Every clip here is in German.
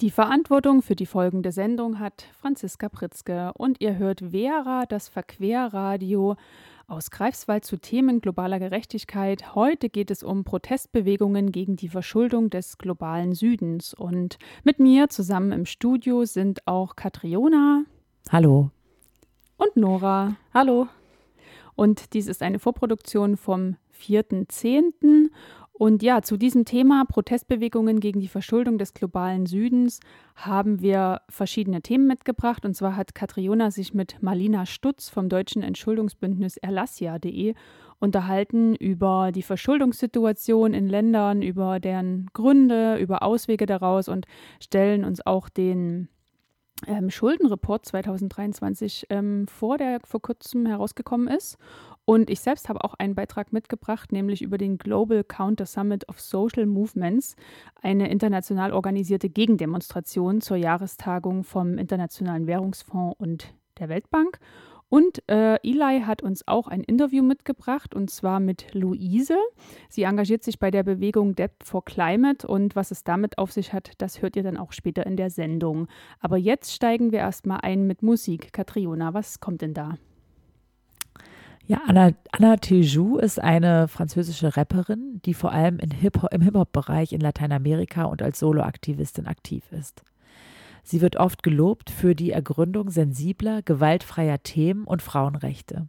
Die Verantwortung für die folgende Sendung hat Franziska Pritzke und ihr hört Vera, das Verquerradio aus Greifswald zu Themen globaler Gerechtigkeit. Heute geht es um Protestbewegungen gegen die Verschuldung des globalen Südens. Und mit mir zusammen im Studio sind auch Katriona. Hallo. Und Nora. Hallo. Und dies ist eine Vorproduktion vom 4.10. Und ja, zu diesem Thema Protestbewegungen gegen die Verschuldung des globalen Südens haben wir verschiedene Themen mitgebracht. Und zwar hat Katriona sich mit Marlina Stutz vom deutschen Entschuldungsbündnis Erlassia.de unterhalten über die Verschuldungssituation in Ländern, über deren Gründe, über Auswege daraus und stellen uns auch den ähm, Schuldenreport 2023 ähm, vor, der vor kurzem herausgekommen ist. Und ich selbst habe auch einen Beitrag mitgebracht, nämlich über den Global Counter Summit of Social Movements, eine international organisierte Gegendemonstration zur Jahrestagung vom Internationalen Währungsfonds und der Weltbank. Und äh, Eli hat uns auch ein Interview mitgebracht und zwar mit Luise. Sie engagiert sich bei der Bewegung Debt for Climate und was es damit auf sich hat, das hört ihr dann auch später in der Sendung. Aber jetzt steigen wir erstmal ein mit Musik. Katriona, was kommt denn da? Ja, Anna, Anna Tejou ist eine französische Rapperin, die vor allem Hip im Hip-Hop-Bereich in Lateinamerika und als Soloaktivistin aktiv ist. Sie wird oft gelobt für die Ergründung sensibler, gewaltfreier Themen und Frauenrechte.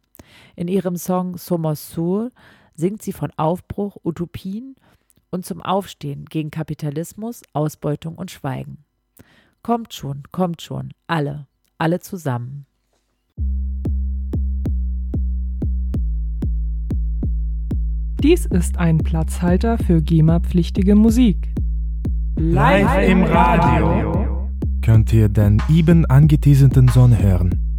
In ihrem Song Somos Sur singt sie von Aufbruch, Utopien und zum Aufstehen gegen Kapitalismus, Ausbeutung und Schweigen. Kommt schon, kommt schon, alle, alle zusammen. Dies ist ein Platzhalter für GEMA-pflichtige Musik. Live im Radio könnt ihr den eben angeteaserten Song hören.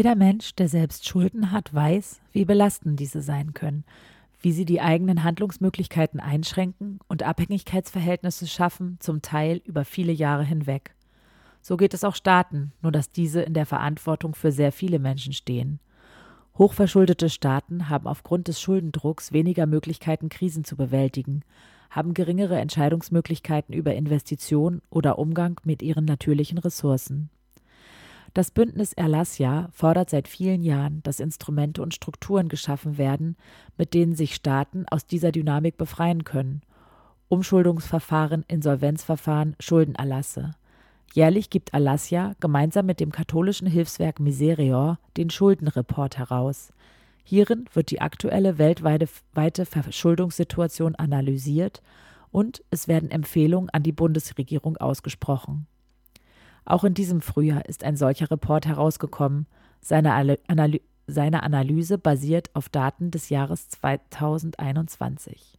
Jeder Mensch, der selbst Schulden hat, weiß, wie belastend diese sein können, wie sie die eigenen Handlungsmöglichkeiten einschränken und Abhängigkeitsverhältnisse schaffen, zum Teil über viele Jahre hinweg. So geht es auch Staaten, nur dass diese in der Verantwortung für sehr viele Menschen stehen. Hochverschuldete Staaten haben aufgrund des Schuldendrucks weniger Möglichkeiten, Krisen zu bewältigen, haben geringere Entscheidungsmöglichkeiten über Investitionen oder Umgang mit ihren natürlichen Ressourcen. Das Bündnis Erlassia fordert seit vielen Jahren, dass Instrumente und Strukturen geschaffen werden, mit denen sich Staaten aus dieser Dynamik befreien können. Umschuldungsverfahren, Insolvenzverfahren, Schuldenerlasse. Jährlich gibt Alassia gemeinsam mit dem katholischen Hilfswerk Miserior den Schuldenreport heraus. Hierin wird die aktuelle weltweite Verschuldungssituation analysiert und es werden Empfehlungen an die Bundesregierung ausgesprochen. Auch in diesem Frühjahr ist ein solcher Report herausgekommen. Seine, Analy seine Analyse basiert auf Daten des Jahres 2021.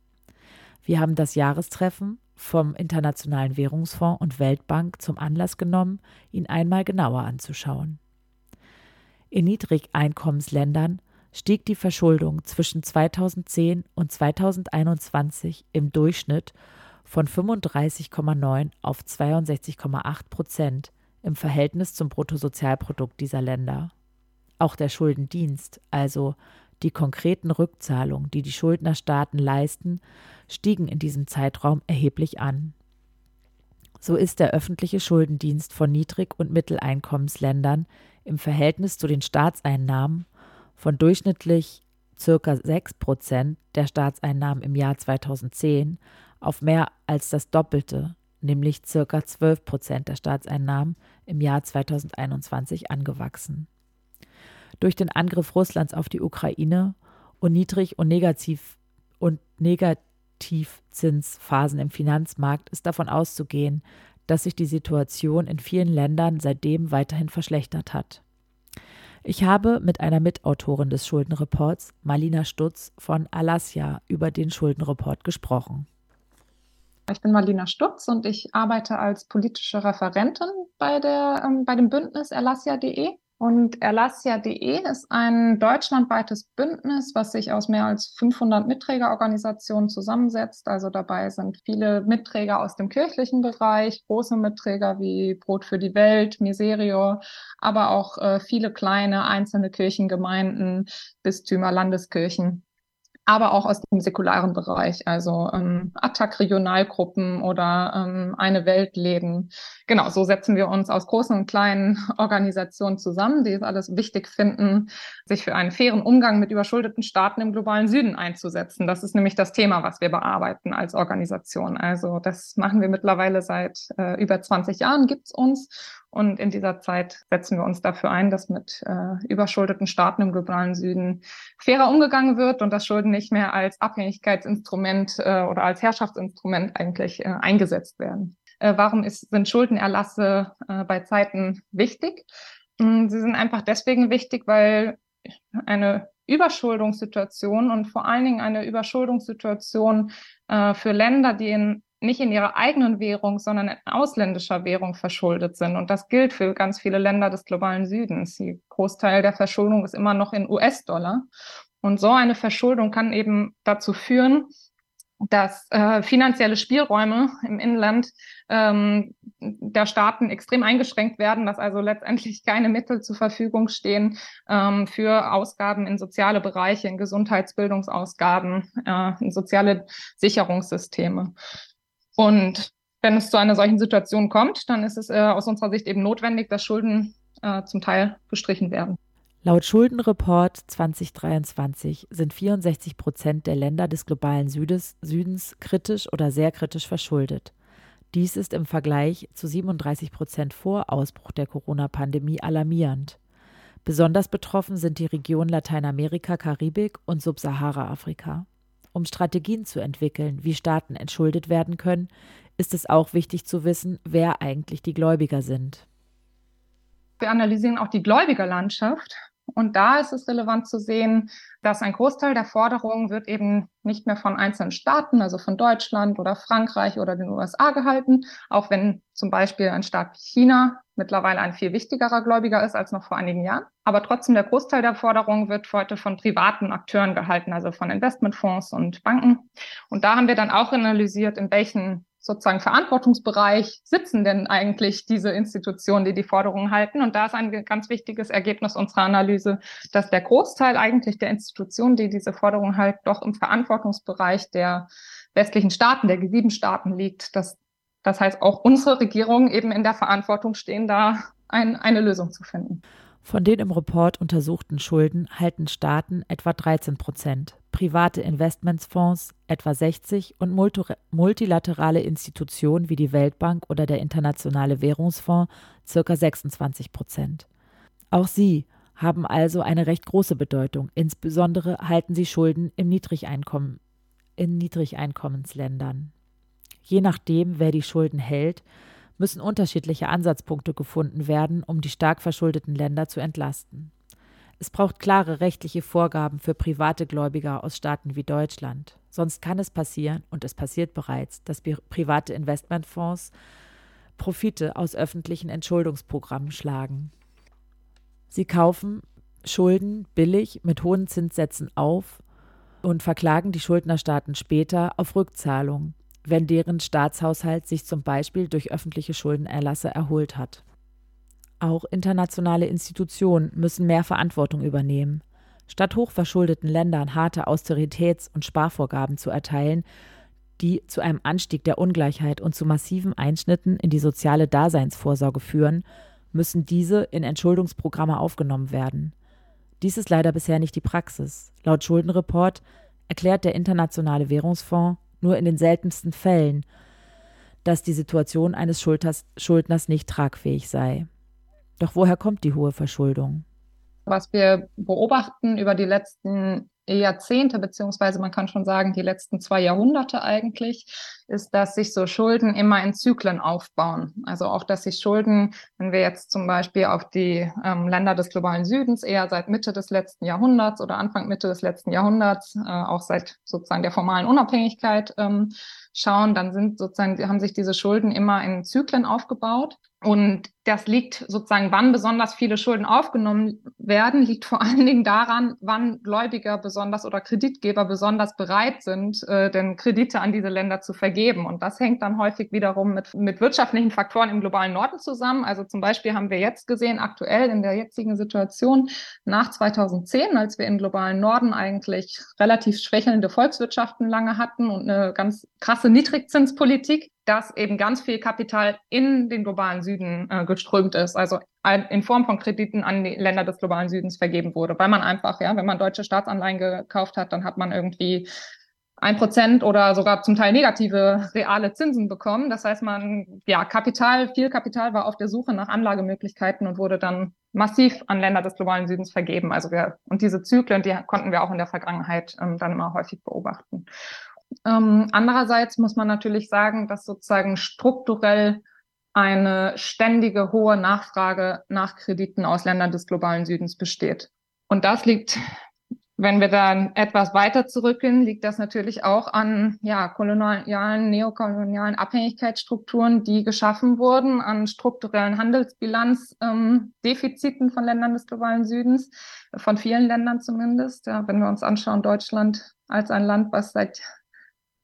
Wir haben das Jahrestreffen vom Internationalen Währungsfonds und Weltbank zum Anlass genommen, ihn einmal genauer anzuschauen. In Niedrigeinkommensländern stieg die Verschuldung zwischen 2010 und 2021 im Durchschnitt von 35,9 auf 62,8 Prozent im Verhältnis zum Bruttosozialprodukt dieser Länder. Auch der Schuldendienst, also die konkreten Rückzahlungen, die die Schuldnerstaaten leisten, stiegen in diesem Zeitraum erheblich an. So ist der öffentliche Schuldendienst von Niedrig- und Mitteleinkommensländern im Verhältnis zu den Staatseinnahmen von durchschnittlich ca. 6 Prozent der Staatseinnahmen im Jahr 2010 auf mehr als das Doppelte, nämlich ca. 12 Prozent der Staatseinnahmen im Jahr 2021 angewachsen. Durch den Angriff Russlands auf die Ukraine und Niedrig- und, Negativ und Negativzinsphasen im Finanzmarkt ist davon auszugehen, dass sich die Situation in vielen Ländern seitdem weiterhin verschlechtert hat. Ich habe mit einer Mitautorin des Schuldenreports, Marlina Stutz von Alassia, über den Schuldenreport gesprochen. Ich bin Marlina Stutz und ich arbeite als politische Referentin bei, der, ähm, bei dem Bündnis erlassia.de. Und Erlassia.de ist ein deutschlandweites Bündnis, was sich aus mehr als 500 Mitträgerorganisationen zusammensetzt. Also dabei sind viele Mitträger aus dem kirchlichen Bereich, große Mitträger wie Brot für die Welt, Miserio, aber auch äh, viele kleine einzelne Kirchengemeinden, Bistümer, Landeskirchen aber auch aus dem säkularen Bereich, also ähm, Attac-Regionalgruppen oder ähm, eine Welt leben. Genau, so setzen wir uns aus großen und kleinen Organisationen zusammen, die es alles wichtig finden, sich für einen fairen Umgang mit überschuldeten Staaten im globalen Süden einzusetzen. Das ist nämlich das Thema, was wir bearbeiten als Organisation. Also das machen wir mittlerweile seit äh, über 20 Jahren, gibt's uns. Und in dieser Zeit setzen wir uns dafür ein, dass mit äh, überschuldeten Staaten im globalen Süden fairer umgegangen wird und dass Schulden nicht mehr als Abhängigkeitsinstrument äh, oder als Herrschaftsinstrument eigentlich äh, eingesetzt werden. Äh, warum ist, sind Schuldenerlasse äh, bei Zeiten wichtig? Hm, sie sind einfach deswegen wichtig, weil eine Überschuldungssituation und vor allen Dingen eine Überschuldungssituation äh, für Länder, die in nicht in ihrer eigenen Währung, sondern in ausländischer Währung verschuldet sind. Und das gilt für ganz viele Länder des globalen Südens. Die Großteil der Verschuldung ist immer noch in US-Dollar. Und so eine Verschuldung kann eben dazu führen, dass äh, finanzielle Spielräume im Inland ähm, der Staaten extrem eingeschränkt werden, dass also letztendlich keine Mittel zur Verfügung stehen ähm, für Ausgaben in soziale Bereiche, in Gesundheitsbildungsausgaben, äh, in soziale Sicherungssysteme. Und wenn es zu einer solchen Situation kommt, dann ist es äh, aus unserer Sicht eben notwendig, dass Schulden äh, zum Teil gestrichen werden. Laut Schuldenreport 2023 sind 64 Prozent der Länder des globalen Südes, Südens kritisch oder sehr kritisch verschuldet. Dies ist im Vergleich zu 37 Prozent vor Ausbruch der Corona-Pandemie alarmierend. Besonders betroffen sind die Regionen Lateinamerika, Karibik und Subsahara-Afrika. Um Strategien zu entwickeln, wie Staaten entschuldet werden können, ist es auch wichtig zu wissen, wer eigentlich die Gläubiger sind. Wir analysieren auch die Gläubigerlandschaft. Und da ist es relevant zu sehen, dass ein Großteil der Forderungen wird eben nicht mehr von einzelnen Staaten, also von Deutschland oder Frankreich oder den USA gehalten, auch wenn zum Beispiel ein Staat wie China mittlerweile ein viel wichtigerer Gläubiger ist als noch vor einigen Jahren. Aber trotzdem der Großteil der Forderungen wird heute von privaten Akteuren gehalten, also von Investmentfonds und Banken. Und da haben wir dann auch analysiert, in welchen sozusagen Verantwortungsbereich sitzen denn eigentlich diese Institutionen, die die Forderungen halten? Und da ist ein ganz wichtiges Ergebnis unserer Analyse, dass der Großteil eigentlich der Institutionen, die diese Forderungen halten, doch im Verantwortungsbereich der westlichen Staaten, der G7-Staaten liegt. Das, das heißt, auch unsere Regierungen eben in der Verantwortung stehen, da ein, eine Lösung zu finden. Von den im Report untersuchten Schulden halten Staaten etwa 13 Prozent, private Investmentsfonds etwa 60 und multilaterale Institutionen wie die Weltbank oder der Internationale Währungsfonds ca. 26 Prozent. Auch sie haben also eine recht große Bedeutung. Insbesondere halten sie Schulden im Niedrigeinkommen, in Niedrigeinkommensländern. Je nachdem, wer die Schulden hält, müssen unterschiedliche Ansatzpunkte gefunden werden, um die stark verschuldeten Länder zu entlasten. Es braucht klare rechtliche Vorgaben für private Gläubiger aus Staaten wie Deutschland. Sonst kann es passieren, und es passiert bereits, dass private Investmentfonds Profite aus öffentlichen Entschuldungsprogrammen schlagen. Sie kaufen Schulden billig mit hohen Zinssätzen auf und verklagen die Schuldnerstaaten später auf Rückzahlung wenn deren Staatshaushalt sich zum Beispiel durch öffentliche Schuldenerlasse erholt hat. Auch internationale Institutionen müssen mehr Verantwortung übernehmen. Statt hochverschuldeten Ländern harte Austeritäts- und Sparvorgaben zu erteilen, die zu einem Anstieg der Ungleichheit und zu massiven Einschnitten in die soziale Daseinsvorsorge führen, müssen diese in Entschuldungsprogramme aufgenommen werden. Dies ist leider bisher nicht die Praxis. Laut Schuldenreport erklärt der Internationale Währungsfonds nur in den seltensten Fällen, dass die Situation eines Schuldners, nicht tragfähig sei. Doch woher kommt die hohe Verschuldung? Was wir beobachten über die letzten Jahrzehnte, beziehungsweise man kann schon sagen, die letzten zwei Jahrhunderte eigentlich, ist, dass sich so Schulden immer in Zyklen aufbauen. Also auch, dass sich Schulden, wenn wir jetzt zum Beispiel auf die ähm, Länder des globalen Südens eher seit Mitte des letzten Jahrhunderts oder Anfang Mitte des letzten Jahrhunderts, äh, auch seit sozusagen der formalen Unabhängigkeit ähm, schauen, dann sind sozusagen, haben sich diese Schulden immer in Zyklen aufgebaut. Und das liegt sozusagen, wann besonders viele Schulden aufgenommen werden, liegt vor allen Dingen daran, wann Gläubiger besonders oder Kreditgeber besonders bereit sind, äh, denn Kredite an diese Länder zu vergeben. Und das hängt dann häufig wiederum mit, mit wirtschaftlichen Faktoren im globalen Norden zusammen. Also zum Beispiel haben wir jetzt gesehen, aktuell in der jetzigen Situation nach 2010, als wir im globalen Norden eigentlich relativ schwächelnde Volkswirtschaften lange hatten und eine ganz krasse Niedrigzinspolitik, dass eben ganz viel Kapital in den globalen Süden äh, geströmt ist, also in Form von Krediten an die Länder des globalen Südens vergeben wurde, weil man einfach, ja, wenn man deutsche Staatsanleihen gekauft hat, dann hat man irgendwie ein Prozent oder sogar zum Teil negative reale Zinsen bekommen. Das heißt, man, ja, Kapital, viel Kapital war auf der Suche nach Anlagemöglichkeiten und wurde dann massiv an Länder des globalen Südens vergeben. Also wir, und diese Zyklen, die konnten wir auch in der Vergangenheit ähm, dann immer häufig beobachten. Ähm, andererseits muss man natürlich sagen, dass sozusagen strukturell eine ständige hohe Nachfrage nach Krediten aus Ländern des globalen Südens besteht. Und das liegt, wenn wir dann etwas weiter zurückgehen, liegt das natürlich auch an ja, kolonialen, neokolonialen Abhängigkeitsstrukturen, die geschaffen wurden, an strukturellen Handelsbilanzdefiziten ähm, von Ländern des globalen Südens, von vielen Ländern zumindest. Ja, wenn wir uns anschauen, Deutschland als ein Land, was seit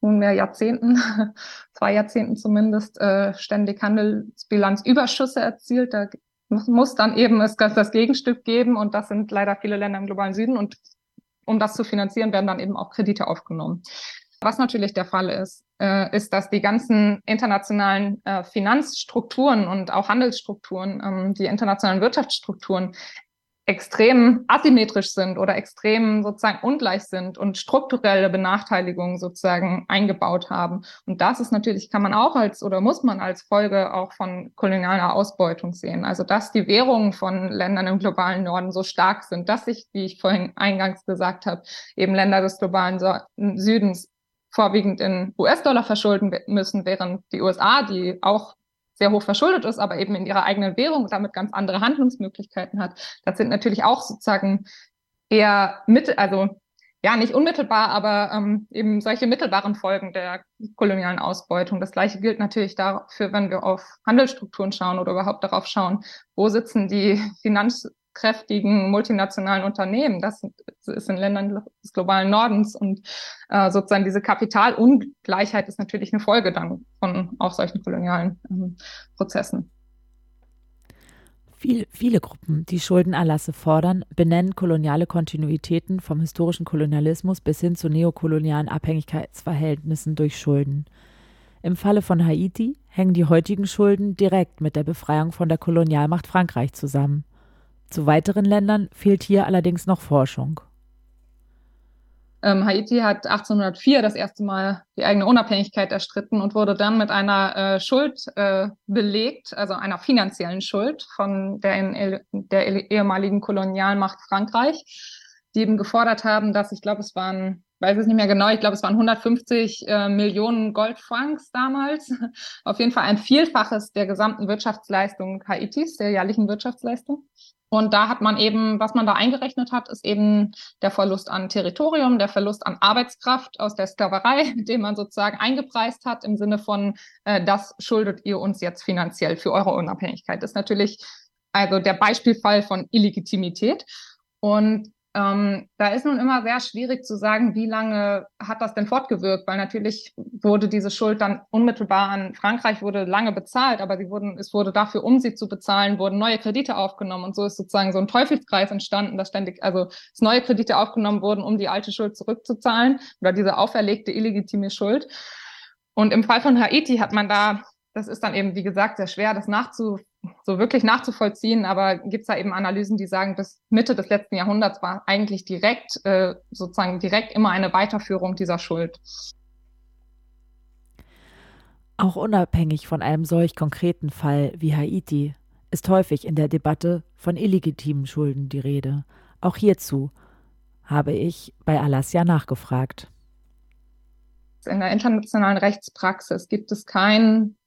nunmehr Jahrzehnten, zwei Jahrzehnten zumindest, äh, ständig Handelsbilanzüberschüsse erzielt. Da muss dann eben es das Gegenstück geben und das sind leider viele Länder im globalen Süden und um das zu finanzieren, werden dann eben auch Kredite aufgenommen. Was natürlich der Fall ist, äh, ist, dass die ganzen internationalen äh, Finanzstrukturen und auch Handelsstrukturen, ähm, die internationalen Wirtschaftsstrukturen extrem asymmetrisch sind oder extrem sozusagen ungleich sind und strukturelle Benachteiligungen sozusagen eingebaut haben. Und das ist natürlich, kann man auch als oder muss man als Folge auch von kolonialer Ausbeutung sehen. Also dass die Währungen von Ländern im globalen Norden so stark sind, dass sich, wie ich vorhin eingangs gesagt habe, eben Länder des globalen Südens vorwiegend in US-Dollar verschulden müssen, während die USA, die auch sehr hoch verschuldet ist, aber eben in ihrer eigenen Währung und damit ganz andere Handlungsmöglichkeiten hat. Das sind natürlich auch sozusagen eher mit, also ja, nicht unmittelbar, aber ähm, eben solche mittelbaren Folgen der kolonialen Ausbeutung. Das gleiche gilt natürlich dafür, wenn wir auf Handelsstrukturen schauen oder überhaupt darauf schauen, wo sitzen die Finanz kräftigen multinationalen Unternehmen. Das ist in Ländern des globalen Nordens und äh, sozusagen diese Kapitalungleichheit ist natürlich eine Folge dann von auch solchen kolonialen ähm, Prozessen. Viel, viele Gruppen, die Schuldenerlasse fordern, benennen koloniale Kontinuitäten vom historischen Kolonialismus bis hin zu neokolonialen Abhängigkeitsverhältnissen durch Schulden. Im Falle von Haiti hängen die heutigen Schulden direkt mit der Befreiung von der Kolonialmacht Frankreich zusammen. Zu weiteren Ländern fehlt hier allerdings noch Forschung. Ähm, Haiti hat 1804 das erste Mal die eigene Unabhängigkeit erstritten und wurde dann mit einer äh, Schuld äh, belegt, also einer finanziellen Schuld von der, der ehemaligen Kolonialmacht Frankreich, die eben gefordert haben, dass ich glaube, es waren weiß es nicht mehr genau, ich glaube, es waren 150 äh, Millionen Goldfrancs damals. Auf jeden Fall ein Vielfaches der gesamten Wirtschaftsleistung Haitis, der jährlichen Wirtschaftsleistung. Und da hat man eben, was man da eingerechnet hat, ist eben der Verlust an Territorium, der Verlust an Arbeitskraft aus der Sklaverei, den man sozusagen eingepreist hat im Sinne von, äh, das schuldet ihr uns jetzt finanziell für eure Unabhängigkeit. Das ist natürlich also der Beispielfall von Illegitimität. Und ähm, da ist nun immer sehr schwierig zu sagen, wie lange hat das denn fortgewirkt, weil natürlich wurde diese Schuld dann unmittelbar an Frankreich wurde lange bezahlt, aber sie wurden, es wurde dafür, um sie zu bezahlen, wurden neue Kredite aufgenommen und so ist sozusagen so ein Teufelskreis entstanden, dass ständig, also dass neue Kredite aufgenommen wurden, um die alte Schuld zurückzuzahlen oder diese auferlegte illegitime Schuld. Und im Fall von Haiti hat man da, das ist dann eben, wie gesagt, sehr schwer, das nachzu, so wirklich nachzuvollziehen, aber gibt es da eben Analysen, die sagen, bis Mitte des letzten Jahrhunderts war eigentlich direkt, äh, sozusagen direkt immer eine Weiterführung dieser Schuld. Auch unabhängig von einem solch konkreten Fall wie Haiti ist häufig in der Debatte von illegitimen Schulden die Rede. Auch hierzu habe ich bei Alassia nachgefragt. In der internationalen Rechtspraxis gibt es keinen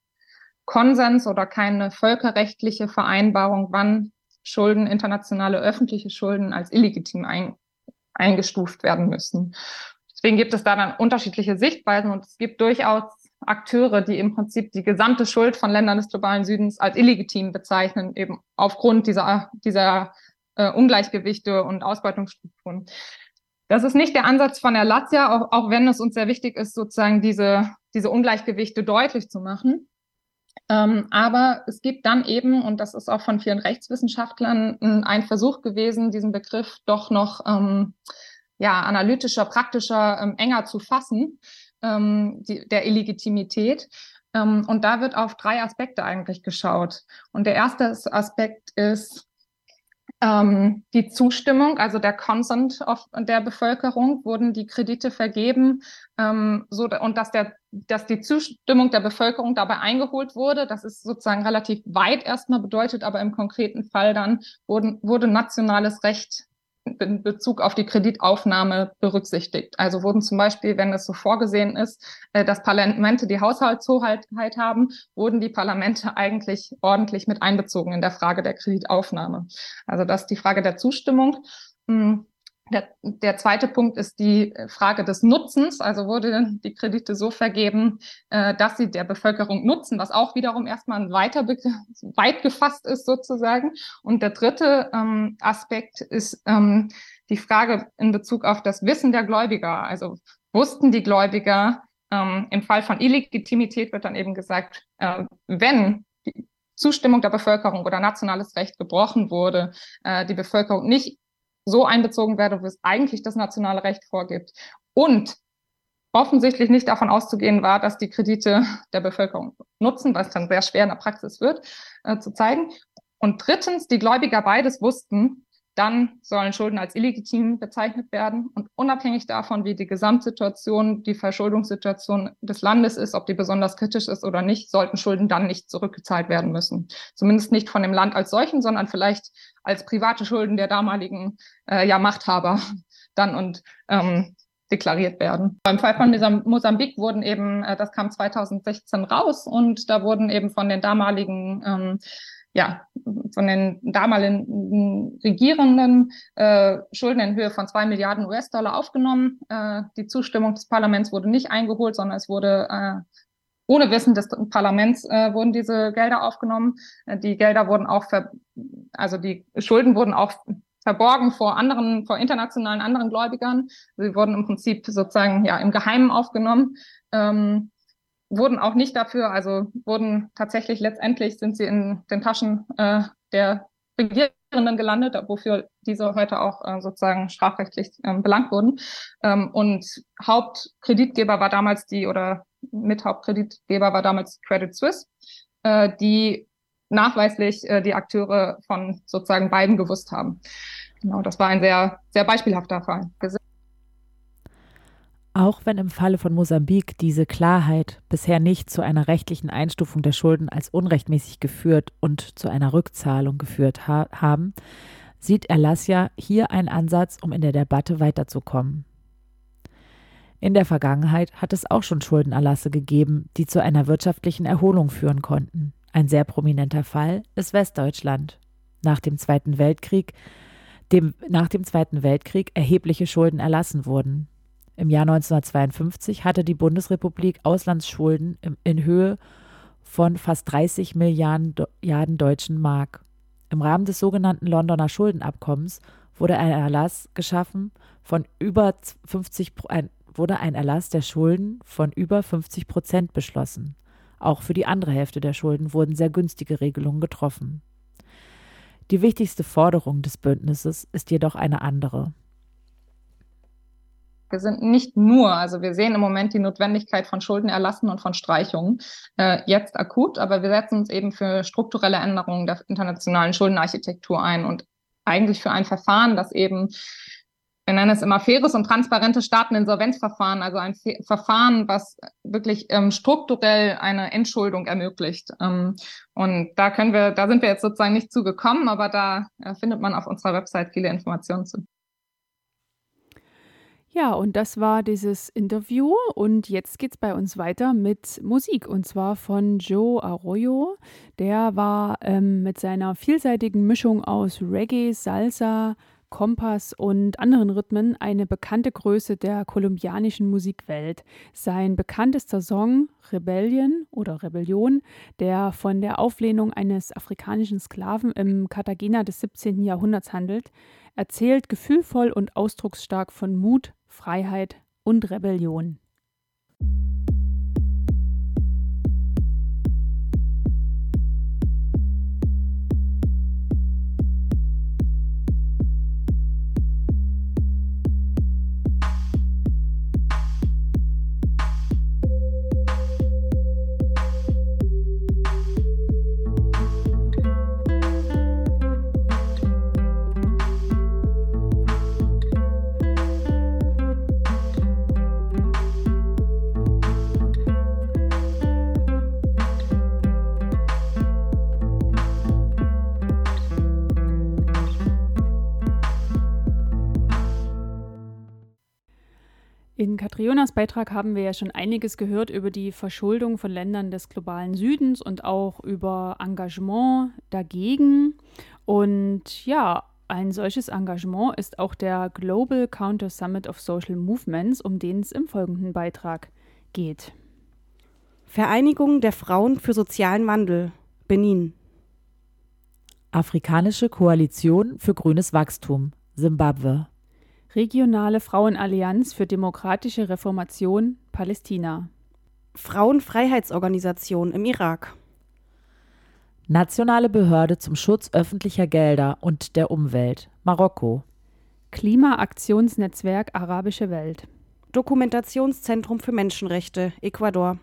Konsens oder keine völkerrechtliche Vereinbarung, wann Schulden, internationale öffentliche Schulden als illegitim ein, eingestuft werden müssen. Deswegen gibt es da dann unterschiedliche Sichtweisen und es gibt durchaus Akteure, die im Prinzip die gesamte Schuld von Ländern des globalen Südens als illegitim bezeichnen, eben aufgrund dieser, dieser äh, Ungleichgewichte und Ausbeutungsstrukturen. Das ist nicht der Ansatz von der Lazia, auch, auch wenn es uns sehr wichtig ist, sozusagen diese, diese Ungleichgewichte deutlich zu machen. Ähm, aber es gibt dann eben, und das ist auch von vielen Rechtswissenschaftlern ein Versuch gewesen, diesen Begriff doch noch ähm, ja, analytischer, praktischer, ähm, enger zu fassen, ähm, die, der Illegitimität. Ähm, und da wird auf drei Aspekte eigentlich geschaut. Und der erste Aspekt ist, ähm, die Zustimmung, also der Consent of, der Bevölkerung, wurden die Kredite vergeben, so, und dass, der, dass die Zustimmung der Bevölkerung dabei eingeholt wurde. Das ist sozusagen relativ weit erstmal bedeutet, aber im konkreten Fall dann wurden, wurde nationales Recht in Bezug auf die Kreditaufnahme berücksichtigt. Also wurden zum Beispiel, wenn es so vorgesehen ist, äh, dass Parlamente die Haushaltshoheit haben, wurden die Parlamente eigentlich ordentlich mit einbezogen in der Frage der Kreditaufnahme. Also das ist die Frage der Zustimmung. Hm, der, der zweite Punkt ist die Frage des Nutzens. Also wurde die Kredite so vergeben, äh, dass sie der Bevölkerung nutzen, was auch wiederum erstmal ein weiter weit gefasst ist sozusagen. Und der dritte ähm, Aspekt ist ähm, die Frage in Bezug auf das Wissen der Gläubiger. Also wussten die Gläubiger, ähm, im Fall von Illegitimität wird dann eben gesagt, äh, wenn die Zustimmung der Bevölkerung oder nationales Recht gebrochen wurde, äh, die Bevölkerung nicht so einbezogen werde, wie es eigentlich das nationale Recht vorgibt. Und offensichtlich nicht davon auszugehen war, dass die Kredite der Bevölkerung nutzen, was dann sehr schwer in der Praxis wird, äh, zu zeigen. Und drittens, die Gläubiger beides wussten, dann sollen Schulden als illegitim bezeichnet werden. Und unabhängig davon, wie die Gesamtsituation, die Verschuldungssituation des Landes ist, ob die besonders kritisch ist oder nicht, sollten Schulden dann nicht zurückgezahlt werden müssen. Zumindest nicht von dem Land als solchen, sondern vielleicht als private Schulden der damaligen äh, ja, Machthaber dann und ähm, deklariert werden. Beim Fall von Mosambik wurden eben, äh, das kam 2016 raus und da wurden eben von den damaligen ähm, ja, von den damaligen Regierenden äh, Schulden in Höhe von zwei Milliarden US-Dollar aufgenommen. Äh, die Zustimmung des Parlaments wurde nicht eingeholt, sondern es wurde äh, ohne Wissen des Parlaments äh, wurden diese Gelder aufgenommen. Äh, die Gelder wurden auch, ver also die Schulden wurden auch verborgen vor anderen, vor internationalen anderen Gläubigern. Sie wurden im Prinzip sozusagen ja im Geheimen aufgenommen. Ähm, wurden auch nicht dafür, also wurden tatsächlich letztendlich sind sie in den Taschen äh, der Regierenden gelandet, wofür diese heute auch äh, sozusagen strafrechtlich ähm, belangt wurden. Ähm, und Hauptkreditgeber war damals die oder Mithauptkreditgeber war damals Credit Suisse, äh, die nachweislich äh, die Akteure von sozusagen beiden gewusst haben. Genau, das war ein sehr, sehr beispielhafter Fall. Auch wenn im Falle von Mosambik diese Klarheit bisher nicht zu einer rechtlichen Einstufung der Schulden als unrechtmäßig geführt und zu einer Rückzahlung geführt ha haben, sieht Erlassia hier einen Ansatz, um in der Debatte weiterzukommen. In der Vergangenheit hat es auch schon Schuldenerlasse gegeben, die zu einer wirtschaftlichen Erholung führen konnten. Ein sehr prominenter Fall ist Westdeutschland. Nach dem Zweiten Weltkrieg, dem nach dem Zweiten Weltkrieg erhebliche Schulden erlassen wurden. Im Jahr 1952 hatte die Bundesrepublik Auslandsschulden in Höhe von fast 30 Milliarden, deutschen Mark. Im Rahmen des sogenannten Londoner Schuldenabkommens wurde ein Erlass geschaffen von über 50 ein, wurde ein Erlass der Schulden von über 50 Prozent beschlossen. Auch für die andere Hälfte der Schulden wurden sehr günstige Regelungen getroffen. Die wichtigste Forderung des Bündnisses ist jedoch eine andere. Wir sind nicht nur, also wir sehen im Moment die Notwendigkeit von Schuldenerlassen und von Streichungen äh, jetzt akut, aber wir setzen uns eben für strukturelle Änderungen der internationalen Schuldenarchitektur ein und eigentlich für ein Verfahren, das eben wir nennen es immer faires und transparentes Staateninsolvenzverfahren, also ein Fe Verfahren, was wirklich ähm, strukturell eine Entschuldung ermöglicht. Ähm, und da können wir, da sind wir jetzt sozusagen nicht zugekommen, aber da äh, findet man auf unserer Website viele Informationen zu. Ja, und das war dieses Interview und jetzt geht's bei uns weiter mit Musik und zwar von Joe Arroyo. Der war ähm, mit seiner vielseitigen Mischung aus Reggae, Salsa, Kompass und anderen Rhythmen eine bekannte Größe der kolumbianischen Musikwelt. Sein bekanntester Song Rebellion oder Rebellion, der von der Auflehnung eines afrikanischen Sklaven im Cartagena des 17. Jahrhunderts handelt, erzählt gefühlvoll und ausdrucksstark von Mut, Freiheit und Rebellion. In Katrionas Beitrag haben wir ja schon einiges gehört über die Verschuldung von Ländern des globalen Südens und auch über Engagement dagegen. Und ja, ein solches Engagement ist auch der Global Counter Summit of Social Movements, um den es im folgenden Beitrag geht. Vereinigung der Frauen für sozialen Wandel, Benin. Afrikanische Koalition für grünes Wachstum, Simbabwe. Regionale Frauenallianz für demokratische Reformation (Palästina) Frauenfreiheitsorganisation im Irak. Nationale Behörde zum Schutz öffentlicher Gelder und der Umwelt (Marokko) Klimaaktionsnetzwerk Arabische Welt. Dokumentationszentrum für Menschenrechte Ecuador.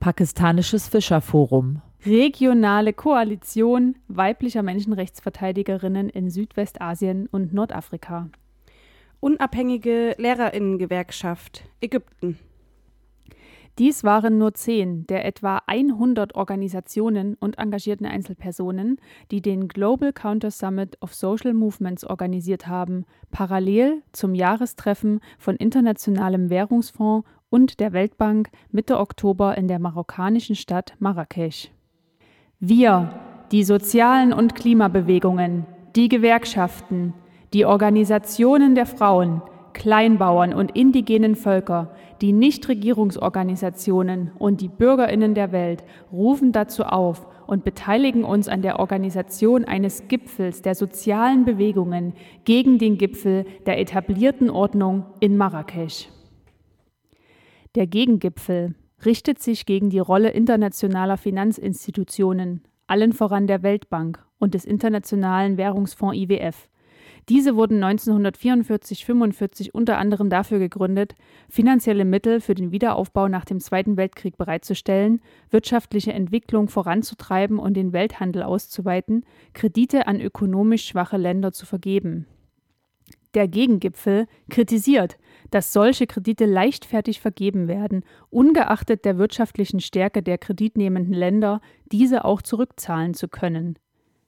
Pakistanisches Fischerforum. Regionale Koalition weiblicher Menschenrechtsverteidigerinnen in Südwestasien und Nordafrika Unabhängige Lehrerinnengewerkschaft Ägypten. Dies waren nur zehn der etwa 100 Organisationen und engagierten Einzelpersonen, die den Global Counter Summit of Social Movements organisiert haben, parallel zum Jahrestreffen von Internationalem Währungsfonds und der Weltbank Mitte Oktober in der marokkanischen Stadt Marrakesch. Wir, die sozialen und Klimabewegungen, die Gewerkschaften, die Organisationen der Frauen, Kleinbauern und indigenen Völker, die Nichtregierungsorganisationen und die Bürgerinnen der Welt rufen dazu auf und beteiligen uns an der Organisation eines Gipfels der sozialen Bewegungen gegen den Gipfel der etablierten Ordnung in Marrakesch. Der Gegengipfel richtet sich gegen die Rolle internationaler Finanzinstitutionen, allen voran der Weltbank und des Internationalen Währungsfonds IWF, diese wurden 1944/45 unter anderem dafür gegründet, finanzielle Mittel für den Wiederaufbau nach dem Zweiten Weltkrieg bereitzustellen, wirtschaftliche Entwicklung voranzutreiben und den Welthandel auszuweiten, Kredite an ökonomisch schwache Länder zu vergeben. Der Gegengipfel kritisiert, dass solche Kredite leichtfertig vergeben werden, ungeachtet der wirtschaftlichen Stärke der kreditnehmenden Länder, diese auch zurückzahlen zu können.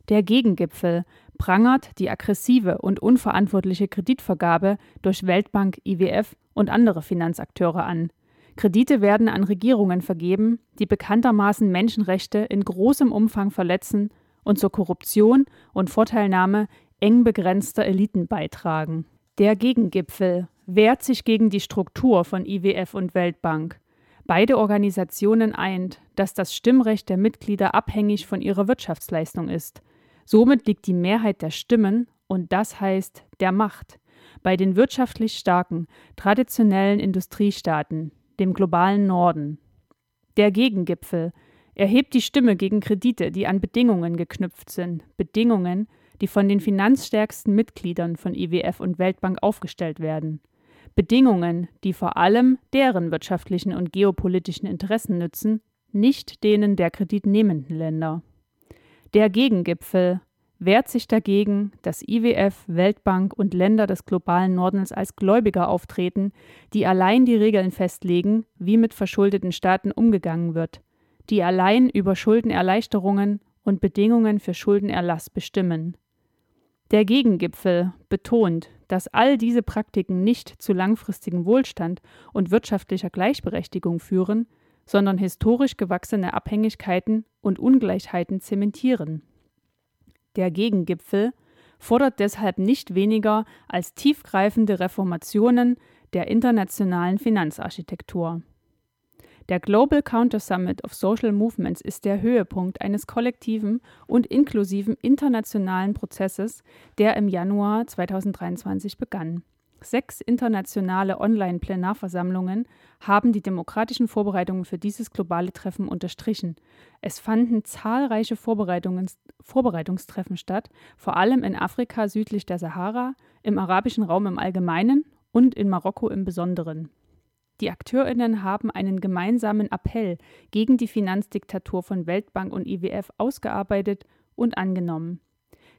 Der Gegengipfel prangert die aggressive und unverantwortliche Kreditvergabe durch Weltbank, IWF und andere Finanzakteure an. Kredite werden an Regierungen vergeben, die bekanntermaßen Menschenrechte in großem Umfang verletzen und zur Korruption und Vorteilnahme eng begrenzter Eliten beitragen. Der Gegengipfel wehrt sich gegen die Struktur von IWF und Weltbank. Beide Organisationen eint, dass das Stimmrecht der Mitglieder abhängig von ihrer Wirtschaftsleistung ist. Somit liegt die Mehrheit der Stimmen, und das heißt der Macht, bei den wirtschaftlich starken, traditionellen Industriestaaten, dem globalen Norden. Der Gegengipfel erhebt die Stimme gegen Kredite, die an Bedingungen geknüpft sind, Bedingungen, die von den finanzstärksten Mitgliedern von IWF und Weltbank aufgestellt werden. Bedingungen, die vor allem deren wirtschaftlichen und geopolitischen Interessen nützen, nicht denen der kreditnehmenden Länder. Der Gegengipfel wehrt sich dagegen, dass IWF, Weltbank und Länder des globalen Nordens als Gläubiger auftreten, die allein die Regeln festlegen, wie mit verschuldeten Staaten umgegangen wird, die allein über Schuldenerleichterungen und Bedingungen für Schuldenerlass bestimmen. Der Gegengipfel betont, dass all diese Praktiken nicht zu langfristigem Wohlstand und wirtschaftlicher Gleichberechtigung führen, sondern historisch gewachsene Abhängigkeiten und Ungleichheiten zementieren. Der Gegengipfel fordert deshalb nicht weniger als tiefgreifende Reformationen der internationalen Finanzarchitektur. Der Global Counter Summit of Social Movements ist der Höhepunkt eines kollektiven und inklusiven internationalen Prozesses, der im Januar 2023 begann. Sechs internationale Online-Plenarversammlungen haben die demokratischen Vorbereitungen für dieses globale Treffen unterstrichen. Es fanden zahlreiche Vorbereitungstreffen statt, vor allem in Afrika südlich der Sahara, im arabischen Raum im Allgemeinen und in Marokko im Besonderen. Die Akteurinnen haben einen gemeinsamen Appell gegen die Finanzdiktatur von Weltbank und IWF ausgearbeitet und angenommen.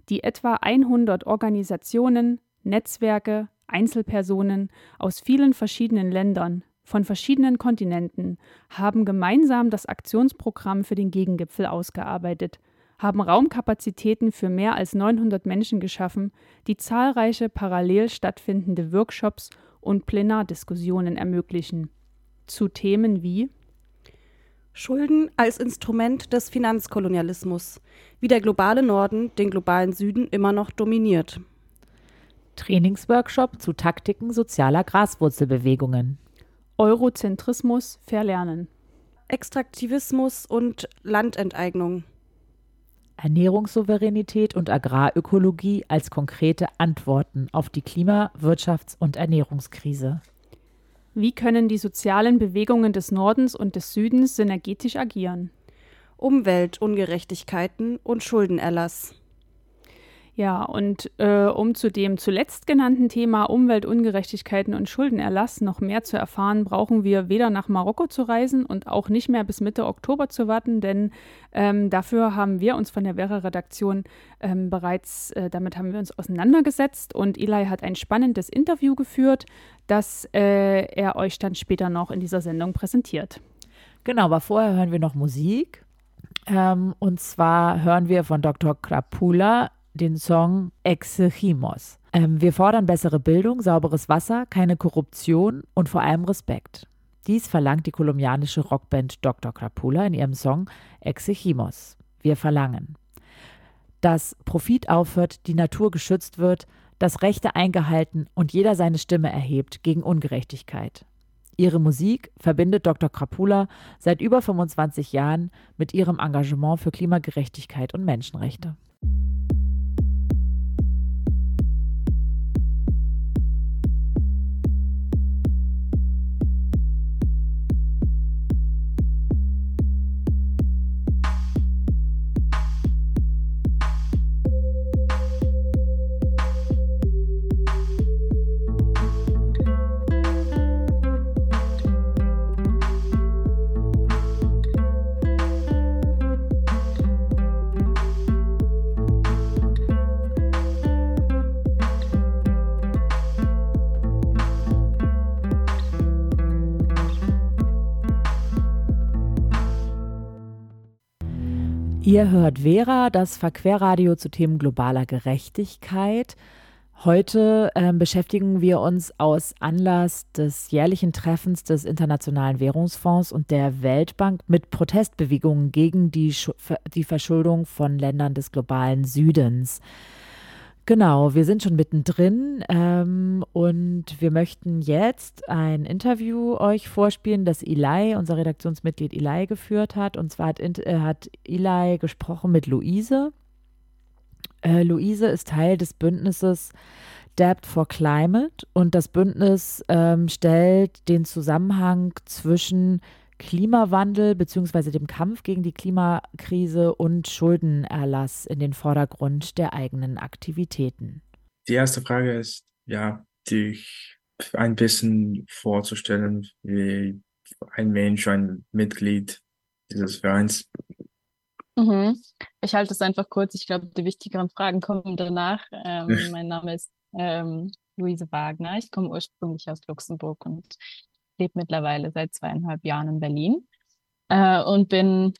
Die etwa 100 Organisationen, Netzwerke, Einzelpersonen aus vielen verschiedenen Ländern, von verschiedenen Kontinenten haben gemeinsam das Aktionsprogramm für den Gegengipfel ausgearbeitet, haben Raumkapazitäten für mehr als 900 Menschen geschaffen, die zahlreiche parallel stattfindende Workshops und Plenardiskussionen ermöglichen. Zu Themen wie Schulden als Instrument des Finanzkolonialismus, wie der globale Norden den globalen Süden immer noch dominiert. Trainingsworkshop zu Taktiken sozialer Graswurzelbewegungen. Eurozentrismus verlernen. Extraktivismus und Landenteignung. Ernährungssouveränität und Agrarökologie als konkrete Antworten auf die Klima-, Wirtschafts- und Ernährungskrise. Wie können die sozialen Bewegungen des Nordens und des Südens synergetisch agieren? Umweltungerechtigkeiten und Schuldenerlass. Ja, und äh, um zu dem zuletzt genannten Thema Umweltungerechtigkeiten und Schuldenerlass noch mehr zu erfahren, brauchen wir weder nach Marokko zu reisen und auch nicht mehr bis Mitte Oktober zu warten, denn ähm, dafür haben wir uns von der Vera-Redaktion ähm, bereits, äh, damit haben wir uns auseinandergesetzt und Eli hat ein spannendes Interview geführt, das äh, er euch dann später noch in dieser Sendung präsentiert. Genau, aber vorher hören wir noch Musik. Ähm, und zwar hören wir von Dr. Krapula den Song Exechimos. Ähm, wir fordern bessere Bildung, sauberes Wasser, keine Korruption und vor allem Respekt. Dies verlangt die kolumbianische Rockband Dr. Crapula in ihrem Song Exechimos. Wir verlangen, dass Profit aufhört, die Natur geschützt wird, dass Rechte eingehalten und jeder seine Stimme erhebt gegen Ungerechtigkeit. Ihre Musik verbindet Dr. Krapula seit über 25 Jahren mit ihrem Engagement für Klimagerechtigkeit und Menschenrechte. Ihr hört Vera, das Verquerradio zu Themen globaler Gerechtigkeit. Heute äh, beschäftigen wir uns aus Anlass des jährlichen Treffens des Internationalen Währungsfonds und der Weltbank mit Protestbewegungen gegen die, die Verschuldung von Ländern des globalen Südens. Genau, wir sind schon mittendrin ähm, und wir möchten jetzt ein Interview euch vorspielen, das Eli, unser Redaktionsmitglied Eli, geführt hat. Und zwar hat, äh, hat Eli gesprochen mit Luise. Äh, Luise ist Teil des Bündnisses Debt for Climate und das Bündnis ähm, stellt den Zusammenhang zwischen Klimawandel bzw. dem Kampf gegen die Klimakrise und Schuldenerlass in den Vordergrund der eigenen Aktivitäten? Die erste Frage ist, ja, dich ein bisschen vorzustellen, wie ein Mensch, ein Mitglied dieses Vereins. Mhm. Ich halte es einfach kurz. Ich glaube, die wichtigeren Fragen kommen danach. Ähm, mein Name ist ähm, Luise Wagner. Ich komme ursprünglich aus Luxemburg und lebe mittlerweile seit zweieinhalb Jahren in Berlin äh, und bin